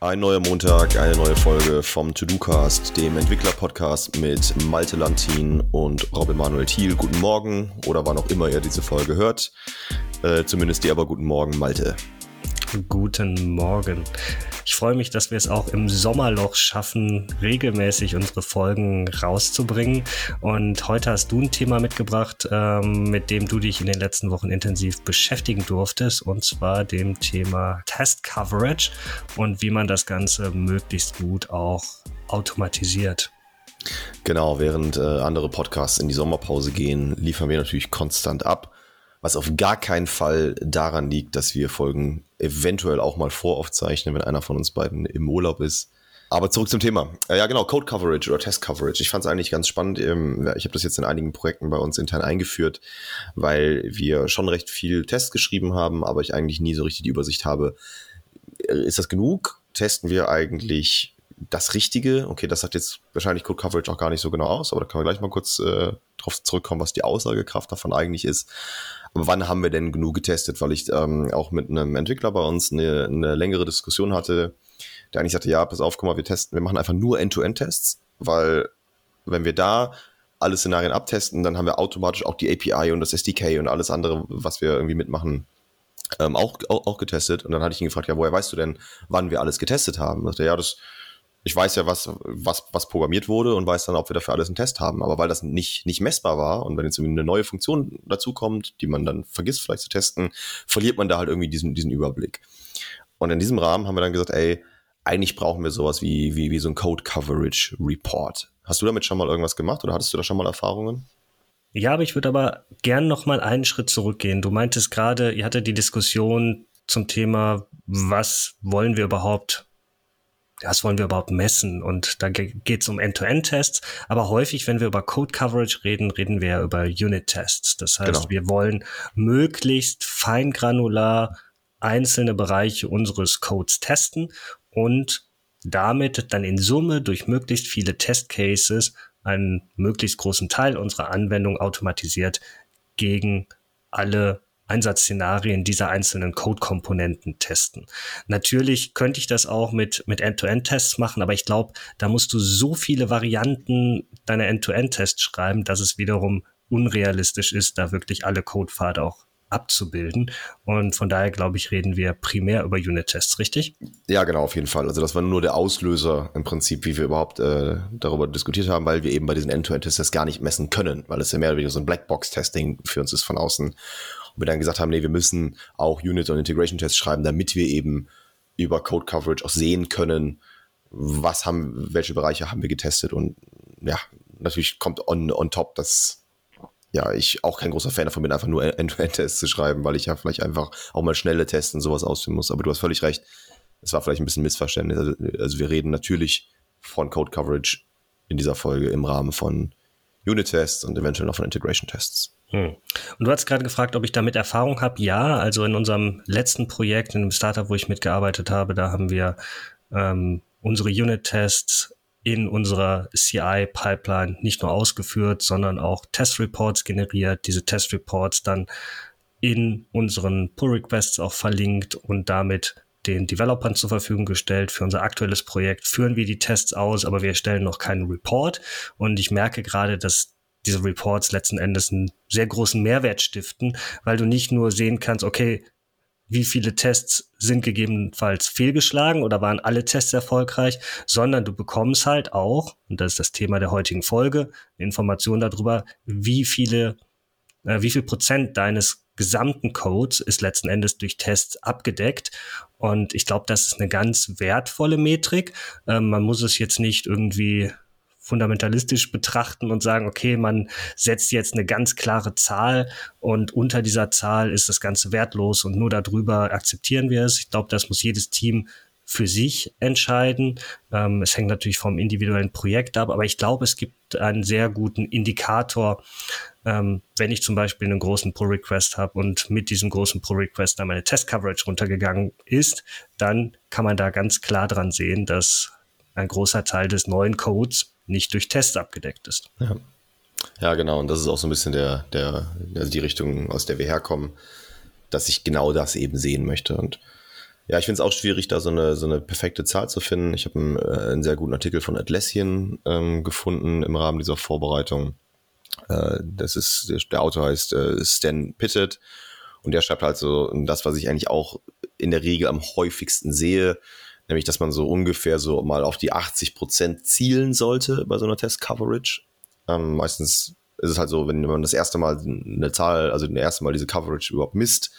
Ein neuer Montag, eine neue Folge vom To-Do-Cast, dem Entwickler-Podcast mit Malte Lantin und Robin Manuel Thiel. Guten Morgen oder wann auch immer ihr diese Folge hört. Äh, zumindest dir aber guten Morgen, Malte. Guten Morgen. Ich freue mich, dass wir es auch im Sommerloch schaffen, regelmäßig unsere Folgen rauszubringen. Und heute hast du ein Thema mitgebracht, ähm, mit dem du dich in den letzten Wochen intensiv beschäftigen durftest, und zwar dem Thema Test Coverage und wie man das Ganze möglichst gut auch automatisiert. Genau, während äh, andere Podcasts in die Sommerpause gehen, liefern wir natürlich konstant ab was auf gar keinen Fall daran liegt, dass wir Folgen eventuell auch mal voraufzeichnen, wenn einer von uns beiden im Urlaub ist. Aber zurück zum Thema. Äh, ja, genau, Code Coverage oder Test Coverage. Ich fand es eigentlich ganz spannend. Ähm, ich habe das jetzt in einigen Projekten bei uns intern eingeführt, weil wir schon recht viel Tests geschrieben haben, aber ich eigentlich nie so richtig die Übersicht habe. Äh, ist das genug? Testen wir eigentlich das Richtige? Okay, das sagt jetzt wahrscheinlich Code Coverage auch gar nicht so genau aus, aber da können wir gleich mal kurz äh, drauf zurückkommen, was die Aussagekraft davon eigentlich ist. Aber wann haben wir denn genug getestet? Weil ich ähm, auch mit einem Entwickler bei uns eine, eine längere Diskussion hatte, der eigentlich sagte, ja, pass auf, guck mal, wir testen, wir machen einfach nur End-to-End-Tests, weil wenn wir da alle Szenarien abtesten, dann haben wir automatisch auch die API und das SDK und alles andere, was wir irgendwie mitmachen, ähm, auch, auch, auch getestet. Und dann hatte ich ihn gefragt, ja, woher weißt du denn, wann wir alles getestet haben? Und dachte, ja, das, ich weiß ja, was, was, was programmiert wurde und weiß dann, ob wir dafür alles einen Test haben. Aber weil das nicht, nicht messbar war und wenn jetzt eine neue Funktion dazukommt, die man dann vergisst vielleicht zu testen, verliert man da halt irgendwie diesen, diesen Überblick. Und in diesem Rahmen haben wir dann gesagt, ey, eigentlich brauchen wir sowas wie, wie, wie so ein Code Coverage Report. Hast du damit schon mal irgendwas gemacht oder hattest du da schon mal Erfahrungen? Ja, aber ich würde aber gern noch mal einen Schritt zurückgehen. Du meintest gerade, ihr hattet die Diskussion zum Thema, was wollen wir überhaupt was wollen wir überhaupt messen? Und da geht es um End-to-End-Tests. Aber häufig, wenn wir über Code-Coverage reden, reden wir ja über Unit-Tests. Das heißt, genau. wir wollen möglichst feingranular einzelne Bereiche unseres Codes testen und damit dann in Summe durch möglichst viele Test-Cases einen möglichst großen Teil unserer Anwendung automatisiert gegen alle Einsatzszenarien dieser einzelnen Code-Komponenten testen. Natürlich könnte ich das auch mit, mit End-to-End-Tests machen, aber ich glaube, da musst du so viele Varianten deiner End-to-End-Tests schreiben, dass es wiederum unrealistisch ist, da wirklich alle Codepfade auch abzubilden. Und von daher, glaube ich, reden wir primär über Unit-Tests, richtig? Ja, genau, auf jeden Fall. Also das war nur der Auslöser im Prinzip, wie wir überhaupt äh, darüber diskutiert haben, weil wir eben bei diesen End-to-End-Tests gar nicht messen können, weil es ja mehr oder weniger so ein Blackbox-Testing für uns ist von außen wir dann gesagt haben, nee, wir müssen auch Unit- und Integration-Tests schreiben, damit wir eben über Code Coverage auch sehen können, was haben, welche Bereiche haben wir getestet und ja, natürlich kommt on, on top, dass ja, ich auch kein großer Fan davon bin, einfach nur End-to-End-Tests zu schreiben, weil ich ja vielleicht einfach auch mal schnelle Tests und sowas ausführen muss. Aber du hast völlig recht. Es war vielleicht ein bisschen Missverständnis. Also, also wir reden natürlich von Code Coverage in dieser Folge im Rahmen von Unit-Tests und eventuell noch von Integration-Tests. Hm. Und du hast gerade gefragt, ob ich damit Erfahrung habe. Ja, also in unserem letzten Projekt, in dem Startup, wo ich mitgearbeitet habe, da haben wir ähm, unsere Unit-Tests in unserer CI-Pipeline nicht nur ausgeführt, sondern auch Test-Reports generiert, diese Test-Reports dann in unseren Pull-Requests auch verlinkt und damit den Developern zur Verfügung gestellt. Für unser aktuelles Projekt führen wir die Tests aus, aber wir stellen noch keinen Report. Und ich merke gerade, dass diese Reports letzten Endes einen sehr großen Mehrwert stiften, weil du nicht nur sehen kannst, okay, wie viele Tests sind gegebenenfalls fehlgeschlagen oder waren alle Tests erfolgreich, sondern du bekommst halt auch, und das ist das Thema der heutigen Folge, Informationen darüber, wie viele, äh, wie viel Prozent deines gesamten Codes ist letzten Endes durch Tests abgedeckt. Und ich glaube, das ist eine ganz wertvolle Metrik. Ähm, man muss es jetzt nicht irgendwie fundamentalistisch betrachten und sagen, okay, man setzt jetzt eine ganz klare Zahl und unter dieser Zahl ist das Ganze wertlos und nur darüber akzeptieren wir es. Ich glaube, das muss jedes Team für sich entscheiden. Ähm, es hängt natürlich vom individuellen Projekt ab, aber ich glaube, es gibt einen sehr guten Indikator, ähm, wenn ich zum Beispiel einen großen Pull-Request habe und mit diesem großen Pull-Request dann meine Test-Coverage runtergegangen ist, dann kann man da ganz klar dran sehen, dass ein großer Teil des neuen Codes nicht durch Tests abgedeckt ist. Ja. ja, genau. Und das ist auch so ein bisschen der, der, also die Richtung, aus der wir herkommen, dass ich genau das eben sehen möchte. Und Ja, ich finde es auch schwierig, da so eine, so eine perfekte Zahl zu finden. Ich habe einen, äh, einen sehr guten Artikel von Atlassian ähm, gefunden im Rahmen dieser Vorbereitung. Äh, das ist, der Autor heißt äh, Stan Pittet und der schreibt halt so das, was ich eigentlich auch in der Regel am häufigsten sehe, nämlich, dass man so ungefähr so mal auf die 80 Prozent zielen sollte bei so einer Test-Coverage. Ähm, meistens ist es halt so, wenn man das erste Mal eine Zahl, also das erste Mal diese Coverage überhaupt misst,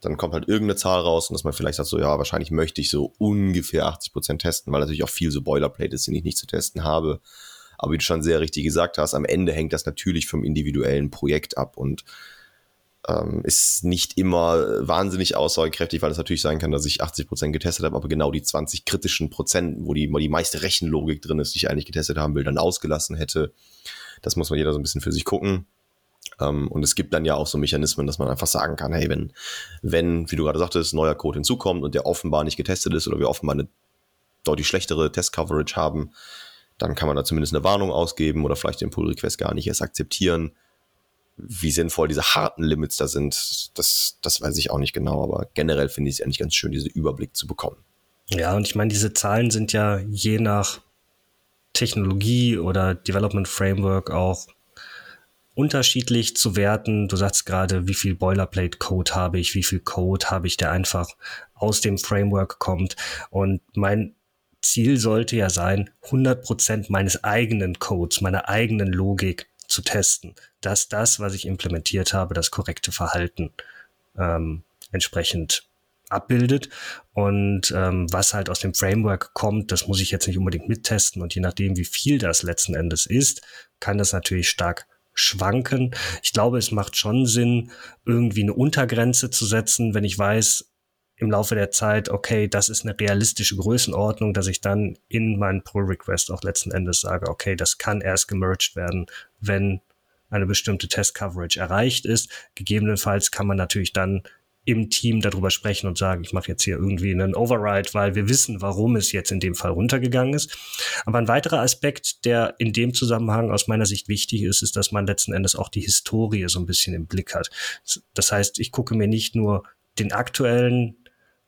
dann kommt halt irgendeine Zahl raus und dass man vielleicht sagt so, ja, wahrscheinlich möchte ich so ungefähr 80 Prozent testen, weil natürlich auch viel so Boilerplate ist, den ich nicht zu testen habe. Aber wie du schon sehr richtig gesagt hast, am Ende hängt das natürlich vom individuellen Projekt ab und ähm, ist nicht immer wahnsinnig aussagekräftig, weil es natürlich sein kann, dass ich 80 Prozent getestet habe, aber genau die 20 kritischen Prozent, wo die, wo die meiste Rechenlogik drin ist, die ich eigentlich getestet haben will, dann ausgelassen hätte. Das muss man jeder so ein bisschen für sich gucken. Um, ähm, und es gibt dann ja auch so Mechanismen, dass man einfach sagen kann, hey, wenn, wenn, wie du gerade sagtest, neuer Code hinzukommt und der offenbar nicht getestet ist oder wir offenbar eine deutlich schlechtere Test-Coverage haben, dann kann man da zumindest eine Warnung ausgeben oder vielleicht den Pull-Request gar nicht erst akzeptieren. Wie sinnvoll diese harten Limits da sind, das, das weiß ich auch nicht genau, aber generell finde ich es eigentlich ganz schön, diesen Überblick zu bekommen. Ja, und ich meine, diese Zahlen sind ja je nach Technologie oder Development Framework auch unterschiedlich zu werten. Du sagst gerade, wie viel Boilerplate-Code habe ich, wie viel Code habe ich, der einfach aus dem Framework kommt. Und mein Ziel sollte ja sein, 100% meines eigenen Codes, meiner eigenen Logik zu testen, dass das, was ich implementiert habe, das korrekte Verhalten ähm, entsprechend abbildet. Und ähm, was halt aus dem Framework kommt, das muss ich jetzt nicht unbedingt mittesten. Und je nachdem, wie viel das letzten Endes ist, kann das natürlich stark schwanken. Ich glaube, es macht schon Sinn, irgendwie eine Untergrenze zu setzen, wenn ich weiß, im Laufe der Zeit, okay, das ist eine realistische Größenordnung, dass ich dann in meinen Pull-Request auch letzten Endes sage, okay, das kann erst gemerged werden, wenn eine bestimmte Test-Coverage erreicht ist. Gegebenenfalls kann man natürlich dann im Team darüber sprechen und sagen, ich mache jetzt hier irgendwie einen Override, weil wir wissen, warum es jetzt in dem Fall runtergegangen ist. Aber ein weiterer Aspekt, der in dem Zusammenhang aus meiner Sicht wichtig ist, ist, dass man letzten Endes auch die Historie so ein bisschen im Blick hat. Das heißt, ich gucke mir nicht nur den aktuellen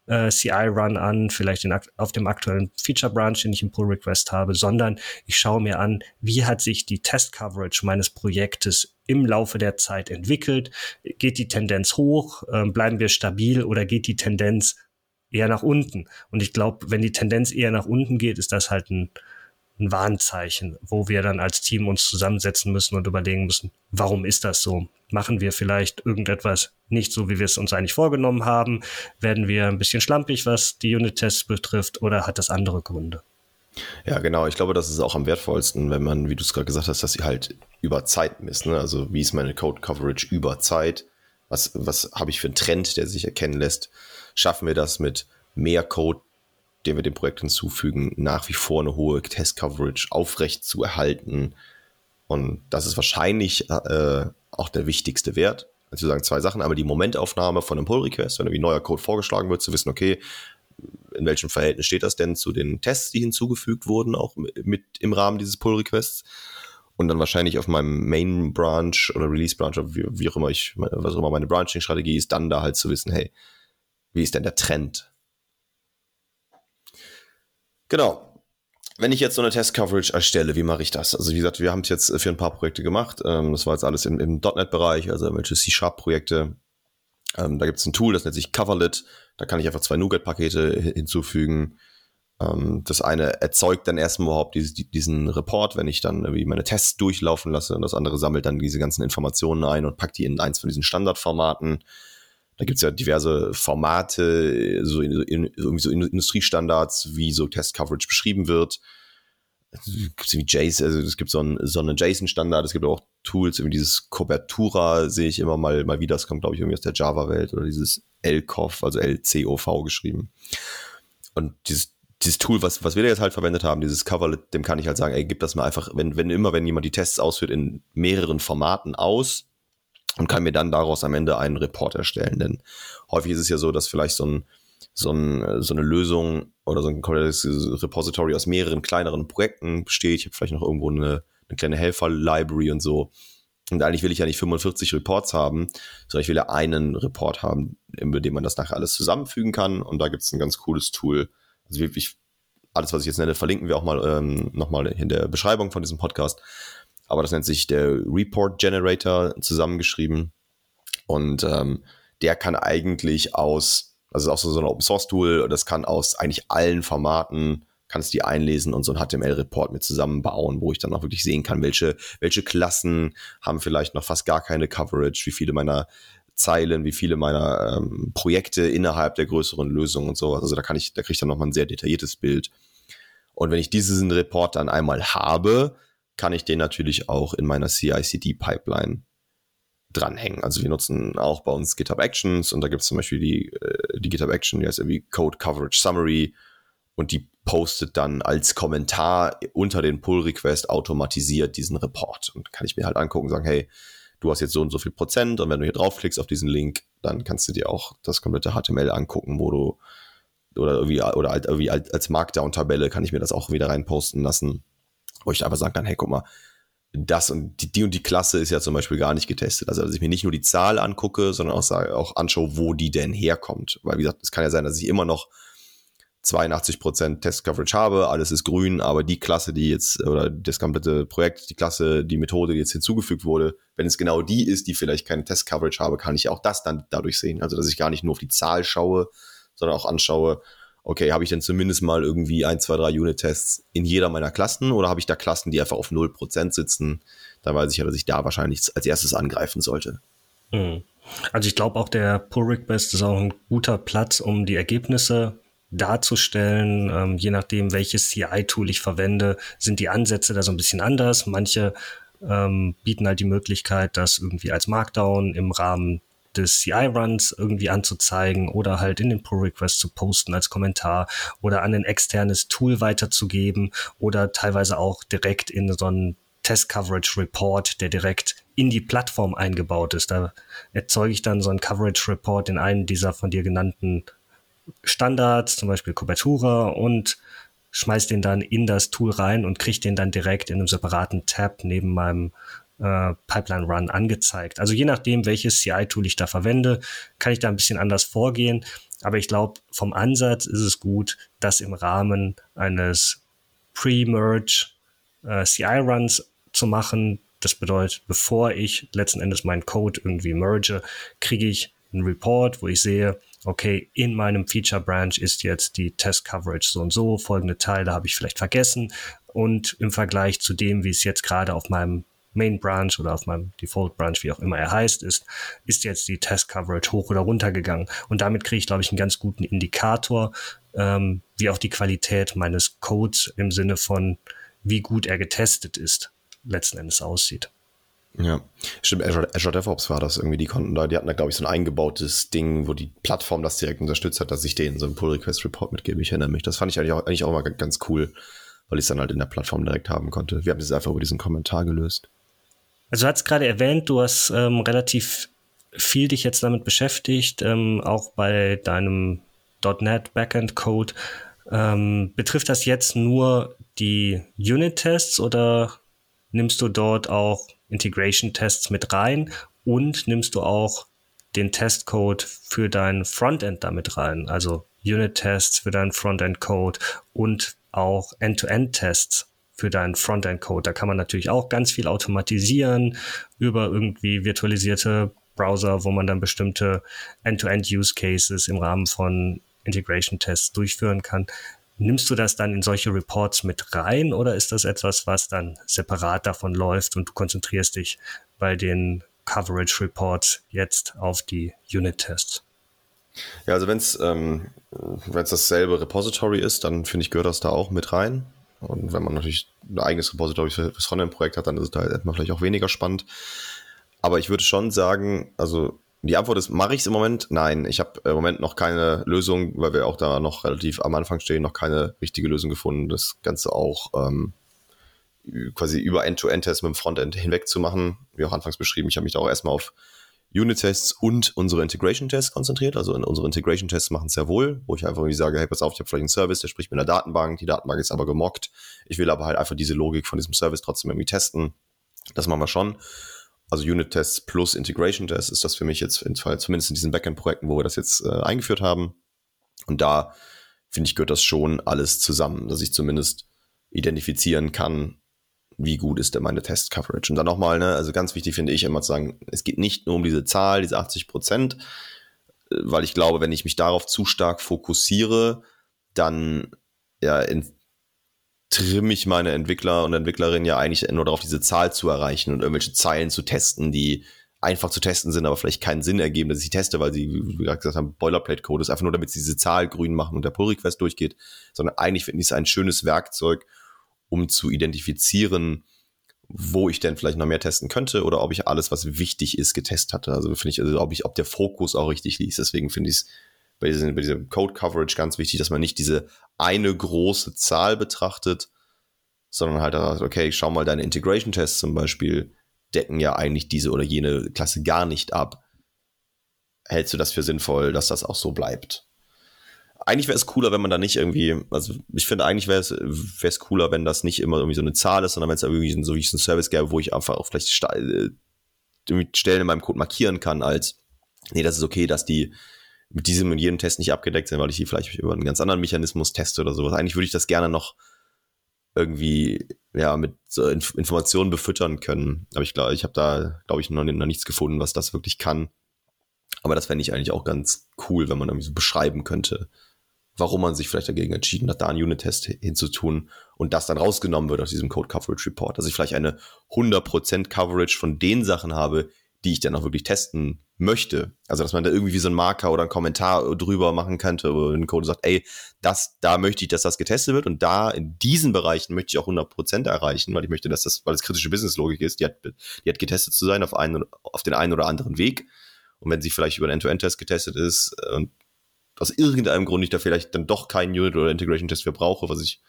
äh, CI-Run an, vielleicht in, auf dem aktuellen Feature-Branch, den ich im Pull-Request habe, sondern ich schaue mir an, wie hat sich die Test-Coverage meines Projektes im Laufe der Zeit entwickelt? Geht die Tendenz hoch? Äh, bleiben wir stabil oder geht die Tendenz eher nach unten? Und ich glaube, wenn die Tendenz eher nach unten geht, ist das halt ein, ein Warnzeichen, wo wir dann als Team uns zusammensetzen müssen und überlegen müssen, warum ist das so? Machen wir vielleicht irgendetwas nicht so, wie wir es uns eigentlich vorgenommen haben? Werden wir ein bisschen schlampig, was die Unit-Tests betrifft, oder hat das andere Gründe? Ja, genau. Ich glaube, das ist auch am wertvollsten, wenn man, wie du es gerade gesagt hast, dass sie halt über Zeit misst. Ne? Also wie ist meine Code-Coverage über Zeit? Was, was habe ich für einen Trend, der sich erkennen lässt? Schaffen wir das mit mehr Code, den wir dem Projekt hinzufügen, nach wie vor eine hohe Test-Coverage aufrecht zu erhalten? Und das ist wahrscheinlich äh, auch der wichtigste Wert. Also sagen zwei Sachen. Einmal die Momentaufnahme von einem Pull-Request, wenn irgendwie neuer Code vorgeschlagen wird, zu wissen, okay, in welchem Verhältnis steht das denn zu den Tests, die hinzugefügt wurden, auch mit im Rahmen dieses Pull-Requests. Und dann wahrscheinlich auf meinem Main Branch oder Release Branch, wie, wie auch immer ich, was auch immer meine Branching-Strategie ist, dann da halt zu wissen, hey, wie ist denn der Trend? Genau. Wenn ich jetzt so eine Test-Coverage erstelle, wie mache ich das? Also wie gesagt, wir haben es jetzt für ein paar Projekte gemacht. Ähm, das war jetzt alles im, im .NET-Bereich, also irgendwelche C-Sharp-Projekte. Ähm, da gibt es ein Tool, das nennt sich Coverlet. Da kann ich einfach zwei NuGet-Pakete hinzufügen. Ähm, das eine erzeugt dann erstmal überhaupt diesen Report, wenn ich dann irgendwie meine Tests durchlaufen lasse. Und das andere sammelt dann diese ganzen Informationen ein und packt die in eins von diesen Standardformaten. Da gibt es ja diverse Formate, so, in, irgendwie so Industriestandards, wie so Test-Coverage beschrieben wird. Wie JSON, also es gibt so einen, so einen JSON-Standard, es gibt auch Tools, irgendwie dieses Cobertura sehe ich immer mal, mal wieder, das kommt, glaube ich, irgendwie aus der Java-Welt oder dieses LCOV, also LCOV geschrieben. Und dieses, dieses Tool, was, was wir da jetzt halt verwendet haben, dieses Coverlet, dem kann ich halt sagen, ey, gib das mal einfach, wenn, wenn immer, wenn jemand die Tests ausführt, in mehreren Formaten aus und kann mir dann daraus am Ende einen Report erstellen. Denn häufig ist es ja so, dass vielleicht so ein, so, ein, so eine Lösung oder so ein Repository aus mehreren kleineren Projekten besteht. Ich habe vielleicht noch irgendwo eine, eine kleine Helfer-Library und so. Und eigentlich will ich ja nicht 45 Reports haben, sondern ich will ja einen Report haben, mit dem man das nachher alles zusammenfügen kann. Und da gibt es ein ganz cooles Tool. Also wirklich, alles, was ich jetzt nenne, verlinken wir auch mal ähm, nochmal in der Beschreibung von diesem Podcast. Aber das nennt sich der Report Generator zusammengeschrieben. Und ähm, der kann eigentlich aus, also ist auch so, ein Open Source Tool, das kann aus eigentlich allen Formaten kannst die einlesen und so ein HTML-Report mit zusammenbauen, wo ich dann auch wirklich sehen kann, welche, welche Klassen haben vielleicht noch fast gar keine Coverage, wie viele meiner Zeilen, wie viele meiner ähm, Projekte innerhalb der größeren Lösung und so. Also da kann ich, da kriege ich dann nochmal ein sehr detailliertes Bild. Und wenn ich diesen Report dann einmal habe, kann ich den natürlich auch in meiner CI/CD-Pipeline dranhängen. Also wir nutzen auch bei uns GitHub Actions und da gibt es zum Beispiel die, äh, die GitHub Action, die heißt irgendwie Code Coverage Summary und die postet dann als Kommentar unter den Pull-Request automatisiert diesen Report. Und kann ich mir halt angucken und sagen, hey, du hast jetzt so und so viel Prozent und wenn du hier draufklickst auf diesen Link, dann kannst du dir auch das komplette HTML angucken, wo du oder irgendwie oder halt irgendwie als Markdown-Tabelle kann ich mir das auch wieder reinposten lassen, wo ich einfach sagen kann, hey, guck mal, das und die, die und die Klasse ist ja zum Beispiel gar nicht getestet. Also, dass ich mir nicht nur die Zahl angucke, sondern auch, sage, auch anschaue, wo die denn herkommt. Weil, wie gesagt, es kann ja sein, dass ich immer noch 82% Test-Coverage habe, alles ist grün, aber die Klasse, die jetzt, oder das komplette Projekt, die Klasse, die Methode, die jetzt hinzugefügt wurde, wenn es genau die ist, die vielleicht keine Test-Coverage habe, kann ich auch das dann dadurch sehen. Also, dass ich gar nicht nur auf die Zahl schaue, sondern auch anschaue, okay, habe ich denn zumindest mal irgendwie ein, zwei, drei Unit-Tests in jeder meiner Klassen oder habe ich da Klassen, die einfach auf 0% sitzen? Da weiß ich ja, dass ich da wahrscheinlich als erstes angreifen sollte. Hm. Also ich glaube auch der Pull Request ist auch ein guter Platz, um die Ergebnisse darzustellen. Ähm, je nachdem, welches CI-Tool ich verwende, sind die Ansätze da so ein bisschen anders. Manche ähm, bieten halt die Möglichkeit, das irgendwie als Markdown im Rahmen des CI-Runs irgendwie anzuzeigen oder halt in den Pull-Request zu posten als Kommentar oder an ein externes Tool weiterzugeben oder teilweise auch direkt in so einen Test-Coverage-Report, der direkt in die Plattform eingebaut ist. Da erzeuge ich dann so einen Coverage-Report in einen dieser von dir genannten Standards, zum Beispiel Cobertura und schmeiß den dann in das Tool rein und kriege den dann direkt in einem separaten Tab neben meinem äh, Pipeline Run angezeigt. Also je nachdem, welches CI-Tool ich da verwende, kann ich da ein bisschen anders vorgehen. Aber ich glaube, vom Ansatz ist es gut, das im Rahmen eines Pre-Merge äh, CI-Runs zu machen. Das bedeutet, bevor ich letzten Endes meinen Code irgendwie merge, kriege ich einen Report, wo ich sehe, okay, in meinem Feature Branch ist jetzt die Test Coverage so und so, folgende Teile habe ich vielleicht vergessen und im Vergleich zu dem, wie es jetzt gerade auf meinem Main Branch oder auf meinem Default Branch, wie auch immer er heißt, ist, ist jetzt die Test Coverage hoch oder runter gegangen. Und damit kriege ich, glaube ich, einen ganz guten Indikator, ähm, wie auch die Qualität meines Codes im Sinne von, wie gut er getestet ist, letzten Endes aussieht. Ja, stimmt, Azure, Azure DevOps war das irgendwie, die konnten da, die hatten da, glaube ich, so ein eingebautes Ding, wo die Plattform das direkt unterstützt hat, dass ich denen so einen Pull-Request-Report mitgebe. Ich erinnere mich. Das fand ich eigentlich auch, eigentlich auch mal ganz cool, weil ich es dann halt in der Plattform direkt haben konnte. Wir haben das einfach über diesen Kommentar gelöst. Also du hast gerade erwähnt, du hast ähm, relativ viel dich jetzt damit beschäftigt, ähm, auch bei deinem .NET Backend Code. Ähm, betrifft das jetzt nur die Unit-Tests oder nimmst du dort auch Integration-Tests mit rein und nimmst du auch den Testcode für dein Frontend damit rein? Also Unit-Tests für deinen Frontend-Code und auch End-to-End-Tests für deinen Frontend-Code. Da kann man natürlich auch ganz viel automatisieren über irgendwie virtualisierte Browser, wo man dann bestimmte End-to-End-Use-Cases im Rahmen von Integration-Tests durchführen kann. Nimmst du das dann in solche Reports mit rein oder ist das etwas, was dann separat davon läuft und du konzentrierst dich bei den Coverage Reports jetzt auf die Unit-Tests? Ja, also wenn es ähm, dasselbe Repository ist, dann finde ich, gehört das da auch mit rein. Und wenn man natürlich ein eigenes Repository für das Frontend-Projekt hat, dann ist es da erstmal vielleicht auch weniger spannend. Aber ich würde schon sagen, also die Antwort ist, mache ich es im Moment? Nein, ich habe im Moment noch keine Lösung, weil wir auch da noch relativ am Anfang stehen, noch keine richtige Lösung gefunden, das Ganze auch ähm, quasi über End-to-End-Tests mit dem Frontend hinweg zu machen. Wie auch anfangs beschrieben, ich habe mich da auch erstmal auf Unit-Tests und unsere Integration-Tests konzentriert. Also unsere Integration-Tests machen es sehr wohl, wo ich einfach irgendwie sage, hey, pass auf, ich habe vielleicht einen Service, der spricht mit einer Datenbank, die Datenbank ist aber gemockt. Ich will aber halt einfach diese Logik von diesem Service trotzdem irgendwie testen. Das machen wir schon. Also Unit-Tests plus Integration-Tests ist das für mich jetzt, in, zumindest in diesen Backend-Projekten, wo wir das jetzt äh, eingeführt haben. Und da finde ich, gehört das schon alles zusammen, dass ich zumindest identifizieren kann, wie gut ist denn meine Test-Coverage. Und dann nochmal, ne, also ganz wichtig finde ich immer zu sagen, es geht nicht nur um diese Zahl, diese 80 Prozent, äh, weil ich glaube, wenn ich mich darauf zu stark fokussiere, dann ja, trimme ich meine Entwickler und Entwicklerinnen ja eigentlich nur darauf, diese Zahl zu erreichen und irgendwelche Zeilen zu testen, die einfach zu testen sind, aber vielleicht keinen Sinn ergeben, dass ich teste, weil sie, wie gesagt haben, Boilerplate-Code ist einfach nur, damit sie diese Zahl grün machen und der Pull-Request durchgeht, sondern eigentlich finde ich es ein schönes Werkzeug, um zu identifizieren, wo ich denn vielleicht noch mehr testen könnte oder ob ich alles, was wichtig ist, getestet hatte. Also finde ich, also ob ich, ob der Fokus auch richtig liegt. Deswegen finde ich es bei, diesem, bei diesem Code Coverage ganz wichtig, dass man nicht diese eine große Zahl betrachtet, sondern halt, okay, schau mal, deine Integration Tests zum Beispiel decken ja eigentlich diese oder jene Klasse gar nicht ab. Hältst du das für sinnvoll, dass das auch so bleibt? Eigentlich wäre es cooler, wenn man da nicht irgendwie, also ich finde eigentlich wäre es, cooler, wenn das nicht immer irgendwie so eine Zahl ist, sondern wenn es irgendwie so wie ein Service gäbe, wo ich einfach auch vielleicht Stellen in meinem Code markieren kann als, nee, das ist okay, dass die mit diesem und jenem Test nicht abgedeckt sind, weil ich die vielleicht über einen ganz anderen Mechanismus teste oder sowas. Eigentlich würde ich das gerne noch irgendwie ja mit so Inf Informationen befüttern können. Aber ich glaube, ich habe da, glaube ich, noch, noch, nichts gefunden, was das wirklich kann. Aber das fände ich eigentlich auch ganz cool, wenn man irgendwie so beschreiben könnte, warum man sich vielleicht dagegen entschieden hat, da einen Unit-Test hinzutun und das dann rausgenommen wird aus diesem Code Coverage Report. Dass ich vielleicht eine 100% Coverage von den Sachen habe, die ich dann auch wirklich testen möchte. Also, dass man da irgendwie wie so einen Marker oder einen Kommentar drüber machen könnte, wo ein Code sagt, ey, das, da möchte ich, dass das getestet wird und da in diesen Bereichen möchte ich auch 100% erreichen, weil ich möchte, dass das, weil es kritische Businesslogik ist, die hat, die hat getestet zu sein auf einen, auf den einen oder anderen Weg. Und wenn sie vielleicht über einen End-to-End-Test getestet ist und aus irgendeinem Grund ich da vielleicht dann doch keinen Unit- oder Integration-Test für brauche, was ich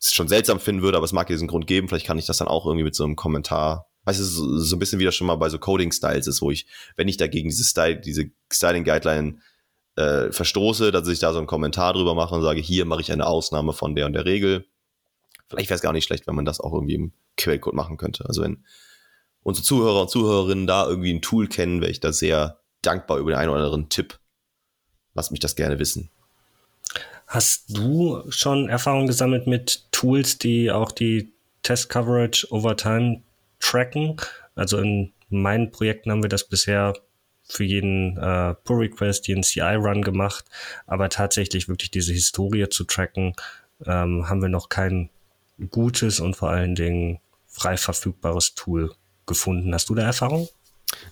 schon seltsam finden würde, aber es mag diesen Grund geben. Vielleicht kann ich das dann auch irgendwie mit so einem Kommentar weißt du, so, so ein bisschen wie das schon mal bei so Coding-Styles ist, wo ich, wenn ich dagegen diese Style, diese Styling-Guideline äh, verstoße, dass ich da so einen Kommentar drüber mache und sage, hier mache ich eine Ausnahme von der und der Regel. Vielleicht wäre es gar nicht schlecht, wenn man das auch irgendwie im Quellcode machen könnte. Also wenn unsere Zuhörer und Zuhörerinnen da irgendwie ein Tool kennen, wäre ich da sehr dankbar über den einen oder anderen Tipp. Lass mich das gerne wissen. Hast du schon Erfahrung gesammelt mit Tools, die auch die Test Coverage over Time tracken. Also in meinen Projekten haben wir das bisher für jeden äh, Pull-Request, jeden CI-Run gemacht, aber tatsächlich wirklich diese Historie zu tracken, ähm, haben wir noch kein gutes und vor allen Dingen frei verfügbares Tool gefunden. Hast du da Erfahrung?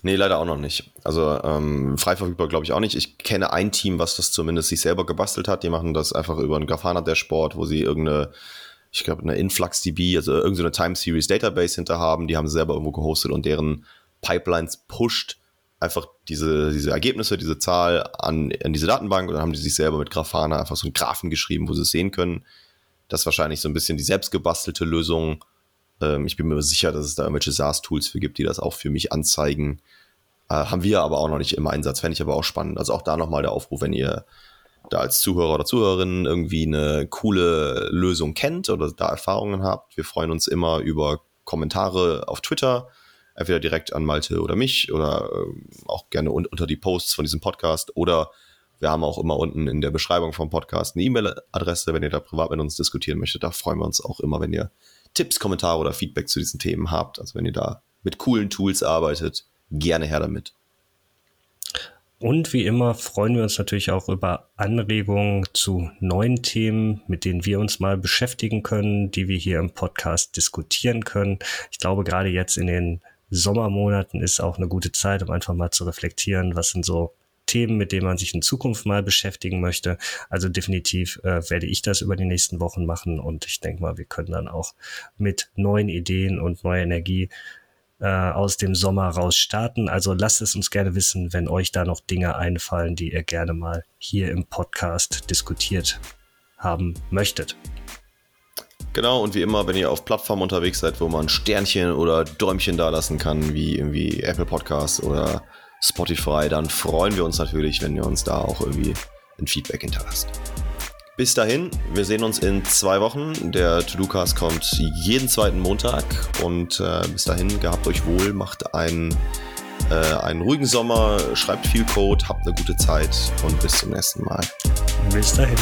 Nee, leider auch noch nicht. Also ähm, frei verfügbar glaube ich auch nicht. Ich kenne ein Team, was das zumindest sich selber gebastelt hat. Die machen das einfach über ein Grafana-Dashboard, wo sie irgendeine ich glaube, eine InfluxDB, also irgendeine Time Series Database hinter haben, die haben sie selber irgendwo gehostet und deren Pipelines pusht einfach diese, diese Ergebnisse, diese Zahl an, an diese Datenbank und dann haben die sich selber mit Grafana einfach so einen Graphen geschrieben, wo sie es sehen können. Das ist wahrscheinlich so ein bisschen die selbstgebastelte Lösung. Ähm, ich bin mir sicher, dass es da irgendwelche SaaS-Tools für gibt, die das auch für mich anzeigen. Äh, haben wir aber auch noch nicht im Einsatz, fände ich aber auch spannend. Also auch da nochmal der Aufruf, wenn ihr da als Zuhörer oder Zuhörerin irgendwie eine coole Lösung kennt oder da Erfahrungen habt. Wir freuen uns immer über Kommentare auf Twitter, entweder direkt an Malte oder mich oder äh, auch gerne un unter die Posts von diesem Podcast oder wir haben auch immer unten in der Beschreibung vom Podcast eine E-Mail-Adresse, wenn ihr da privat mit uns diskutieren möchtet. Da freuen wir uns auch immer, wenn ihr Tipps, Kommentare oder Feedback zu diesen Themen habt. Also wenn ihr da mit coolen Tools arbeitet, gerne her damit. Und wie immer freuen wir uns natürlich auch über Anregungen zu neuen Themen, mit denen wir uns mal beschäftigen können, die wir hier im Podcast diskutieren können. Ich glaube, gerade jetzt in den Sommermonaten ist auch eine gute Zeit, um einfach mal zu reflektieren, was sind so Themen, mit denen man sich in Zukunft mal beschäftigen möchte. Also definitiv äh, werde ich das über die nächsten Wochen machen und ich denke mal, wir können dann auch mit neuen Ideen und neuer Energie äh, aus dem Sommer raus starten. Also lasst es uns gerne wissen, wenn euch da noch Dinge einfallen, die ihr gerne mal hier im Podcast diskutiert haben möchtet. Genau, und wie immer, wenn ihr auf Plattformen unterwegs seid, wo man Sternchen oder Däumchen da lassen kann, wie irgendwie Apple Podcasts oder Spotify, dann freuen wir uns natürlich, wenn ihr uns da auch irgendwie ein Feedback hinterlasst. Bis dahin, wir sehen uns in zwei Wochen. Der To-Do-Cast kommt jeden zweiten Montag. Und äh, bis dahin, gehabt euch wohl, macht einen, äh, einen ruhigen Sommer, schreibt viel Code, habt eine gute Zeit und bis zum nächsten Mal. Bis dahin.